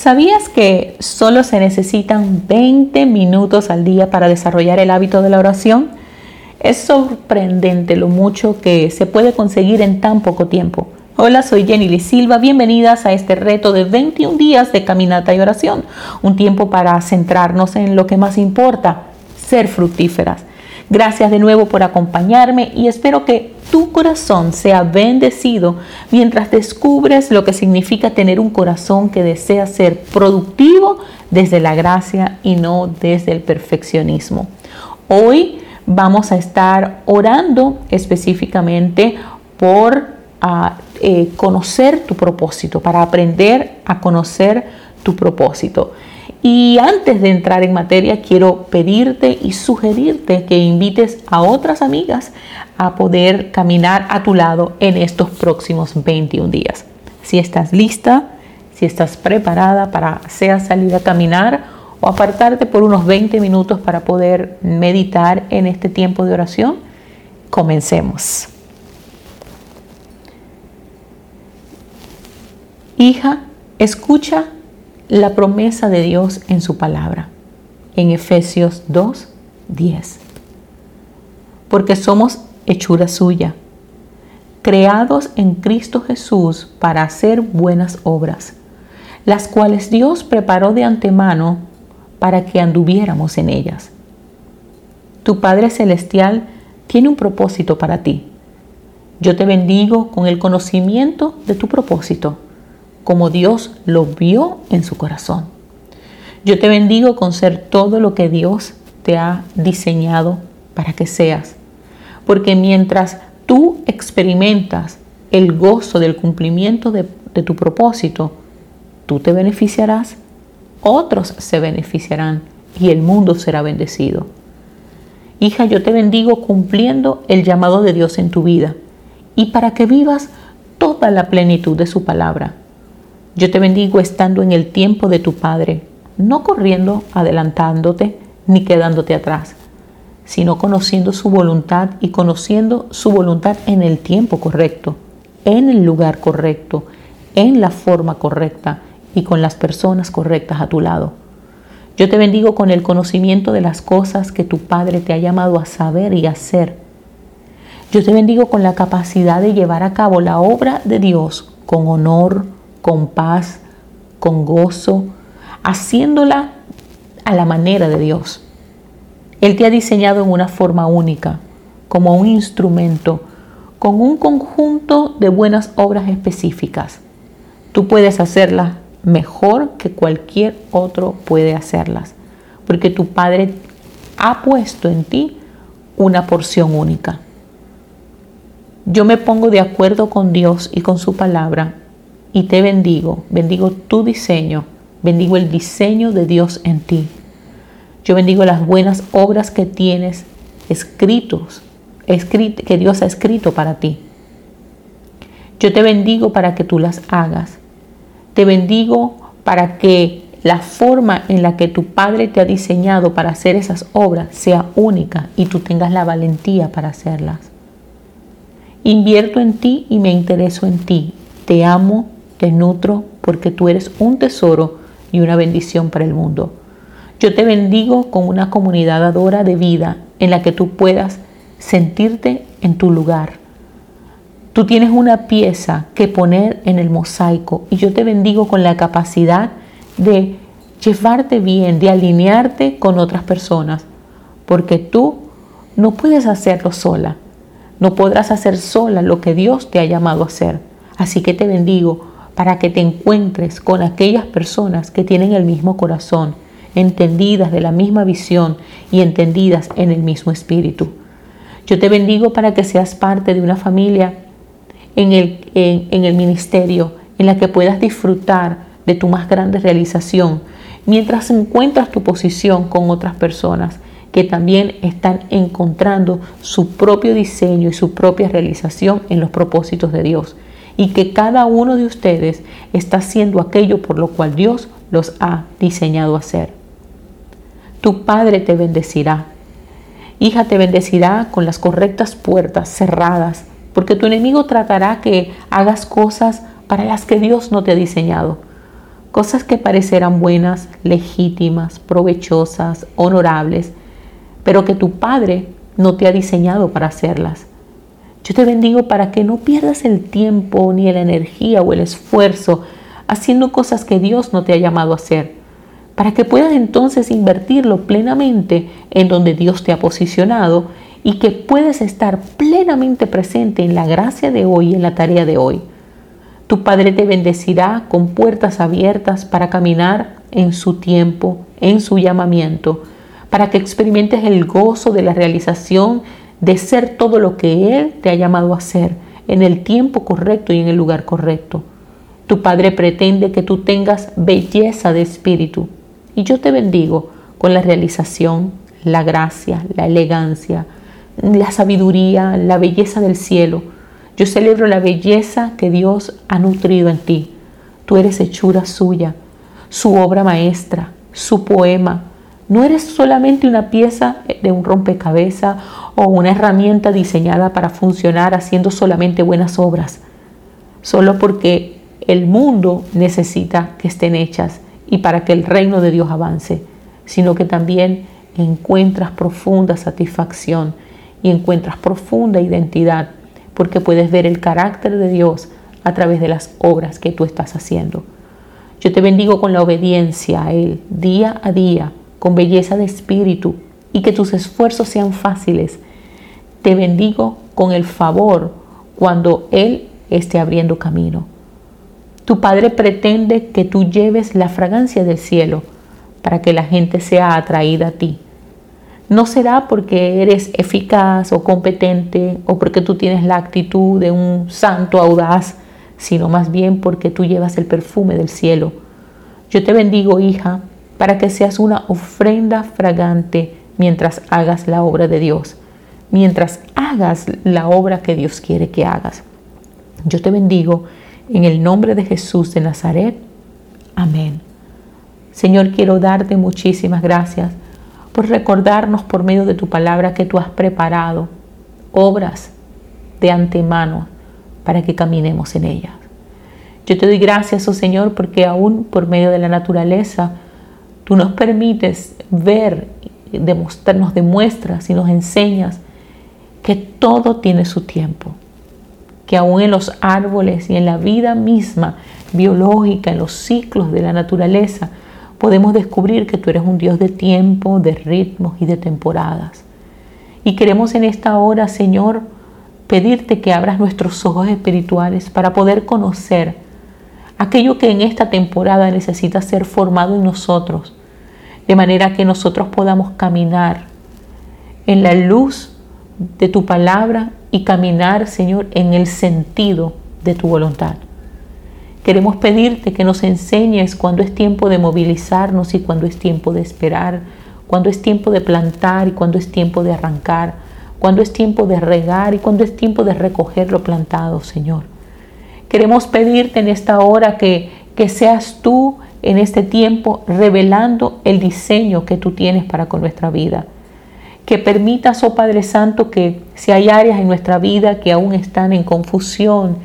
¿Sabías que solo se necesitan 20 minutos al día para desarrollar el hábito de la oración? Es sorprendente lo mucho que se puede conseguir en tan poco tiempo. Hola, soy Jenny Lee Silva. Bienvenidas a este reto de 21 días de caminata y oración. Un tiempo para centrarnos en lo que más importa, ser fructíferas. Gracias de nuevo por acompañarme y espero que tu corazón sea bendecido mientras descubres lo que significa tener un corazón que desea ser productivo desde la gracia y no desde el perfeccionismo. Hoy vamos a estar orando específicamente por ah, eh, conocer tu propósito, para aprender a conocer tu propósito. Y antes de entrar en materia, quiero pedirte y sugerirte que invites a otras amigas a poder caminar a tu lado en estos próximos 21 días. Si estás lista, si estás preparada para sea salir a caminar o apartarte por unos 20 minutos para poder meditar en este tiempo de oración, comencemos. Hija, escucha la promesa de Dios en su palabra. En Efesios 2, 10. Porque somos hechura suya, creados en Cristo Jesús para hacer buenas obras, las cuales Dios preparó de antemano para que anduviéramos en ellas. Tu Padre Celestial tiene un propósito para ti. Yo te bendigo con el conocimiento de tu propósito como Dios lo vio en su corazón. Yo te bendigo con ser todo lo que Dios te ha diseñado para que seas, porque mientras tú experimentas el gozo del cumplimiento de, tu propósito, tú te beneficiarás, otros se beneficiarán y el mundo será bendecido. Hija, yo te bendigo cumpliendo el llamado de Dios en tu vida y para que vivas toda la plenitud de su palabra yo te bendigo estando en el tiempo de tu Padre, no corriendo, adelantándote, ni quedándote atrás, sino conociendo su voluntad y conociendo su voluntad en el tiempo correcto, en el lugar correcto, en la forma correcta y con las personas correctas a tu lado. Yo te bendigo con el conocimiento de las cosas que tu Padre te ha llamado a saber y hacer. Yo te bendigo con la capacidad de llevar a cabo la obra de Dios con honor, con paz, con gozo, haciéndola a la manera de Dios. Él te ha diseñado en una forma única, como un instrumento, con un conjunto de buenas obras específicas. Tú puedes hacerlas mejor que cualquier otro puede hacerlas, porque tu Padre ha puesto en ti una porción única. Yo me pongo de acuerdo con Dios y con su palabra y te bendigo, bendigo tu diseño, bendigo el diseño de Dios en ti. Yo bendigo las buenas obras que tienes escritos, que Dios ha escrito para ti. Yo te bendigo para que tú las hagas. Te bendigo para que la forma en la que tu Padre te ha diseñado para hacer esas obras sea única y tú tengas la valentía para hacerlas. Invierto en ti y me intereso en ti. Te amo, te nutro porque tú eres un tesoro y una bendición para el mundo. Yo te bendigo con una comunidad adora de vida en la que tú puedas sentirte en tu lugar. Tú tienes una pieza que poner en el mosaico y yo te bendigo con la capacidad de llevarte bien, de alinearte con otras personas, porque tú no puedes hacerlo sola, no podrás hacer sola lo que Dios te ha llamado a hacer. Así que te bendigo para que te encuentres con aquellas personas que tienen el mismo corazón, entendidas de la misma visión y entendidas en el mismo espíritu. Yo te bendigo para que seas parte de una familia en el, en, el ministerio en la que puedas disfrutar de tu más grande realización mientras encuentras tu posición con otras personas que también están encontrando su propio diseño y su propia realización en los propósitos de Dios y que cada uno de ustedes está haciendo aquello por lo cual Dios los ha diseñado hacer. Tu Padre te bendecirá. Hija te bendecirá con las correctas puertas cerradas, porque tu enemigo tratará que hagas cosas para las que Dios no te ha diseñado. cosas que parecerán buenas, legítimas, provechosas, honorables, pero que tu Padre no te ha diseñado para hacerlas. Yo te bendigo para que no pierdas el tiempo, ni la energía o el esfuerzo haciendo cosas que Dios no te ha llamado a hacer, para que puedas entonces invertirlo plenamente en donde Dios te ha posicionado y que puedas estar plenamente presente en la gracia de hoy en la tarea de hoy. Tu Padre te bendecirá con puertas abiertas para caminar en su tiempo, en su llamamiento, para que experimentes el gozo de la realización de ser todo lo que Él te ha llamado a ser en el tiempo correcto y en el lugar correcto. Tu Padre pretende que tú tengas belleza de espíritu y yo te bendigo con la realización, la gracia, la elegancia, la sabiduría, la belleza del cielo. Yo celebro la belleza que Dios ha nutrido en ti. Tú eres hechura suya, su obra maestra, su poema. No eres solamente una pieza de un rompecabezas o una herramienta diseñada para funcionar haciendo solamente buenas obras, solo porque el mundo necesita que estén hechas y para que el reino de Dios avance, sino que también encuentras profunda satisfacción y encuentras profunda identidad, porque puedes ver el carácter de Dios a través de las obras que tú estás haciendo. Yo te bendigo con la obediencia a Él día a día, con belleza de espíritu y que tus esfuerzos sean fáciles. Te bendigo con el favor cuando Él esté abriendo camino. Tu Padre pretende que tú lleves la fragancia del cielo para que la gente sea atraída a ti no será porque eres eficaz o competente o porque tú tienes la actitud de un santo audaz, sino más bien porque tú llevas el perfume del cielo. Yo te bendigo, hija, para que seas una ofrenda fragante mientras hagas la obra de Dios, mientras hagas la obra que Dios quiere que hagas. Yo te bendigo en el nombre de Jesús de Nazaret. Amén. Señor, quiero darte muchísimas gracias por recordarnos por medio de tu palabra que tú has preparado obras de antemano para que caminemos en ellas. Yo te doy gracias, oh Señor, porque aún por medio de la naturaleza tú nos permites ver, nos demuestras y nos enseñas que todo tiene su tiempo, que aún en los árboles y en la vida misma biológica, en los ciclos de la naturaleza, podemos descubrir que tú eres un Dios de tiempo, de ritmos y de temporadas. Y queremos en esta hora, Señor, pedirte que abras nuestros ojos espirituales para poder conocer aquello que en esta temporada necesita ser formado en nosotros, de manera que nosotros podamos caminar en la luz de tu palabra y caminar, Señor, en el sentido de tu voluntad. Queremos pedirte que nos enseñes cuando es tiempo de movilizarnos y cuando es tiempo de esperar, cuando es tiempo de plantar y cuando es tiempo de arrancar, cuando es tiempo de regar y cuando es tiempo de recoger lo plantado, Señor. Queremos pedirte en esta hora que, que seas tú en este tiempo revelando el diseño que tú tienes para con nuestra vida. Que permitas, oh Padre Santo, que si hay áreas en nuestra vida que aún están en confusión,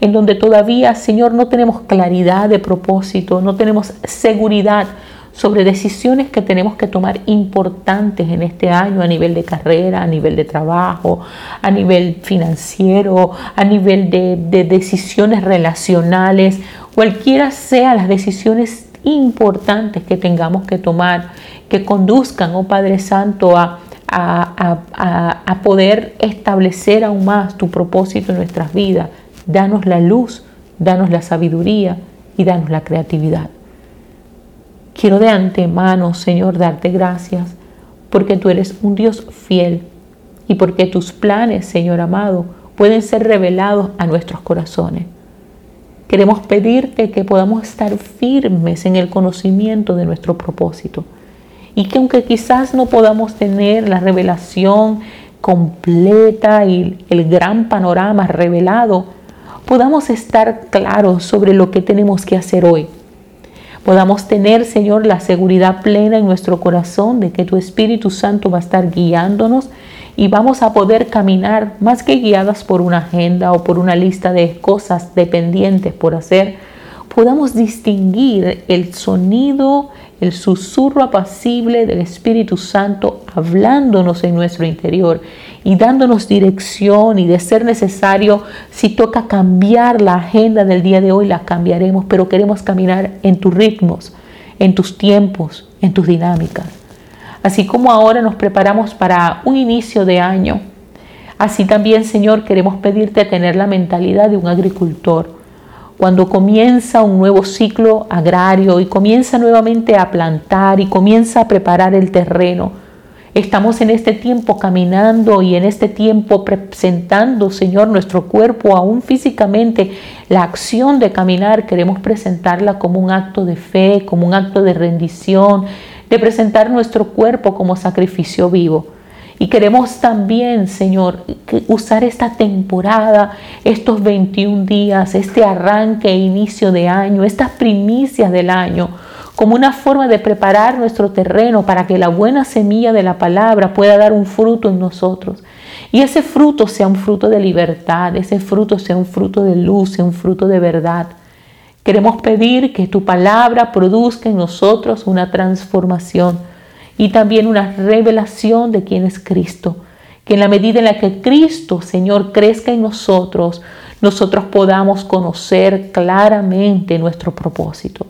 en donde todavía, Señor, no tenemos claridad de propósito, no tenemos seguridad sobre decisiones que tenemos que tomar importantes en este año a nivel de carrera, a nivel de trabajo, a nivel financiero, a nivel de, decisiones relacionales, cualquiera sean las decisiones importantes que tengamos que tomar, que conduzcan, oh Padre Santo, a, a poder establecer aún más tu propósito en nuestras vidas danos la luz, danos la sabiduría y danos la creatividad. Quiero de antemano, Señor, darte gracias porque tú eres un Dios fiel y porque tus planes, Señor amado, pueden ser revelados a nuestros corazones. Queremos pedirte que podamos estar firmes en el conocimiento de nuestro propósito y que aunque quizás no podamos tener la revelación completa y el gran panorama revelado, podamos estar claros sobre lo que tenemos que hacer hoy. Podamos tener, Señor, la seguridad plena en nuestro corazón de que tu Espíritu Santo va a estar guiándonos y vamos a poder caminar más que guiadas por una agenda o por una lista de cosas dependientes por hacer, podamos distinguir el sonido, el susurro apacible del Espíritu Santo hablándonos en nuestro interior y dándonos dirección y de ser necesario, si toca cambiar la agenda del día de hoy, la cambiaremos, pero queremos caminar en tus ritmos, en tus tiempos, en tus dinámicas. Así como ahora nos preparamos para un inicio de año, así también, Señor, queremos pedirte tener la mentalidad de un agricultor cuando comienza un nuevo ciclo agrario y comienza nuevamente a plantar y comienza a preparar el terreno. Estamos en este tiempo caminando y en este tiempo presentando, Señor, nuestro cuerpo, aún físicamente, la acción de caminar, queremos presentarla como un acto de fe, como un acto de rendición, de presentar nuestro cuerpo como sacrificio vivo. Y queremos también, Señor, usar esta temporada, estos 21 días, este arranque e inicio de año, estas primicias del año, como una forma de preparar nuestro terreno para que la buena semilla de la palabra pueda dar un fruto en nosotros. Y ese fruto sea un fruto de libertad, ese fruto sea un fruto de luz, sea un fruto de verdad. Queremos pedir que tu palabra produzca en nosotros una transformación y también una revelación de quién es Cristo. Que en la medida en la que Cristo, Señor, crezca en nosotros, nosotros podamos conocer claramente nuestro propósito.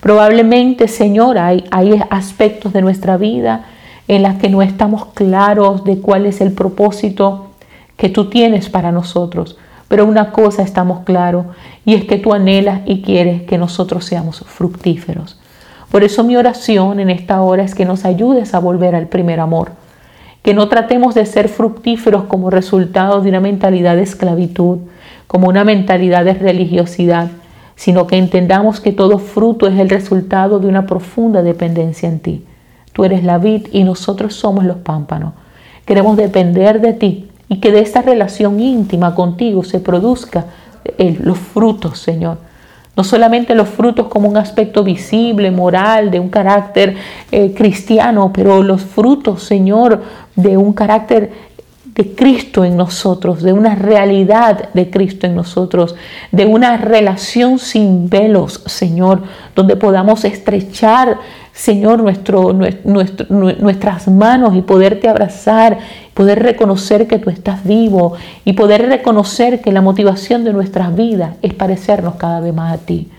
Probablemente, Señor, hay, hay aspectos de nuestra vida en las que no estamos claros de cuál es el propósito que tú tienes para nosotros. Pero una cosa estamos claros y es que tú anhelas y quieres que nosotros seamos fructíferos. Por eso mi oración en esta hora es que nos ayudes a volver al primer amor, que no tratemos de ser fructíferos como resultado de una mentalidad de esclavitud, como una mentalidad de religiosidad, sino que entendamos que todo fruto es el resultado de una profunda dependencia en ti. Tú eres la vid y nosotros somos los pámpanos. Queremos depender de ti y que de esta relación íntima contigo se produzca los frutos, Señor. No solamente los frutos como un aspecto visible, moral, de un carácter eh, cristiano, pero los frutos, Señor, de un carácter de Cristo en nosotros, de una realidad de Cristo en nosotros, de una relación sin velos, Señor, donde podamos estrechar, Señor, nuestras manos y poderte abrazar, poder reconocer que tú estás vivo y poder reconocer que la motivación de nuestras vidas es parecernos cada vez más a ti.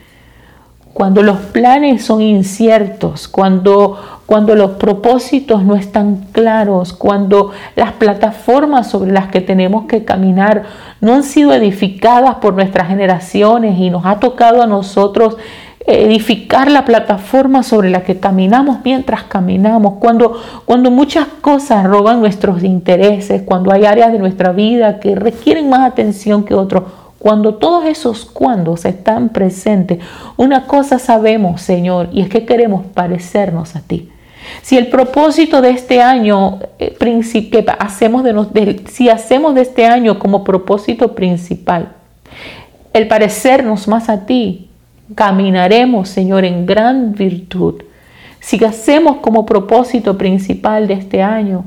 Cuando los planes son inciertos, cuando, cuando los propósitos no están claros, cuando las plataformas sobre las que tenemos que caminar no han sido edificadas por nuestras generaciones y nos ha tocado a nosotros edificar la plataforma sobre la que caminamos mientras caminamos, cuando, cuando muchas cosas roban nuestros intereses, cuando hay áreas de nuestra vida que requieren más atención que otros cuando todos esos cuandos están presentes, una cosa sabemos, Señor, y es que queremos parecernos a ti. Si el propósito de este año, eh, hacemos de, si hacemos de este año como propósito principal, el parecernos más a ti, caminaremos, Señor, en gran virtud. Si hacemos como propósito principal de este año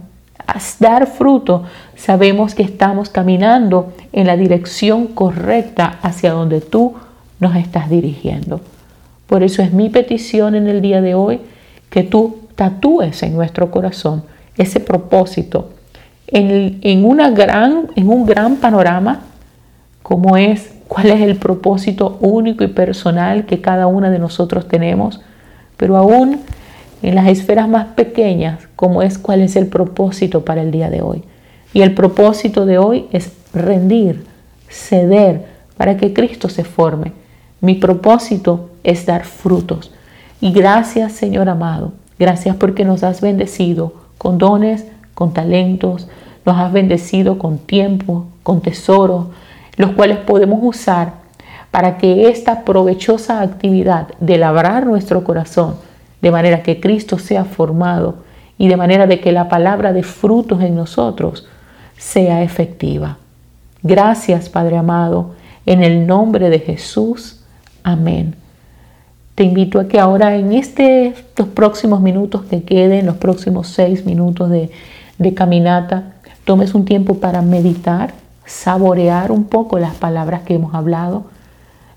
dar fruto, sabemos que estamos caminando en la dirección correcta hacia donde tú nos estás dirigiendo. Por eso es mi petición en el día de hoy que tú tatúes en nuestro corazón ese propósito en, una gran, en un gran panorama como es cuál es el propósito único y personal que cada una de nosotros tenemos, pero aún en las esferas más pequeñas, como es cuál es el propósito para el día de hoy. Y el propósito de hoy es rendir, ceder, para que Cristo se forme. Mi propósito es dar frutos. Y gracias Señor amado, gracias porque nos has bendecido con dones, con talentos, nos has bendecido con tiempo, con tesoro, los cuales podemos usar para que esta provechosa actividad de labrar nuestro corazón de manera que Cristo sea formado y de manera de que la palabra de frutos en nosotros sea efectiva. Gracias, Padre amado, en el nombre de Jesús. Amén. Te invito a que ahora en este, los próximos minutos que queden, los próximos seis minutos de caminata, tomes un tiempo para meditar, saborear un poco las palabras que hemos hablado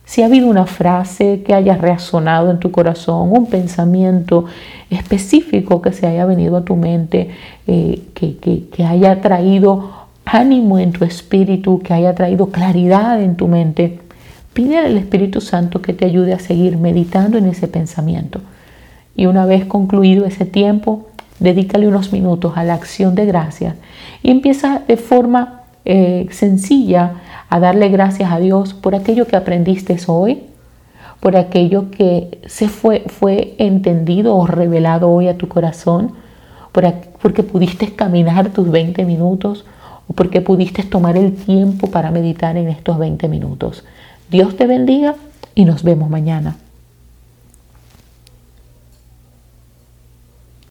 Si ha habido una frase que haya resonado en tu corazón, un pensamiento específico que se haya venido a tu mente, eh, que, que haya traído ánimo en tu espíritu, que haya traído claridad en tu mente, pide al Espíritu Santo que te ayude a seguir meditando en ese pensamiento. Y una vez concluido ese tiempo, dedícale unos minutos a la acción de gracias y empieza de forma eh, sencilla a darle gracias a Dios por aquello que aprendiste hoy, por aquello que se fue, fue entendido o revelado hoy a tu corazón, por, porque pudiste caminar tus 20 minutos o porque pudiste tomar el tiempo para meditar en estos 20 minutos. Dios te bendiga y nos vemos mañana.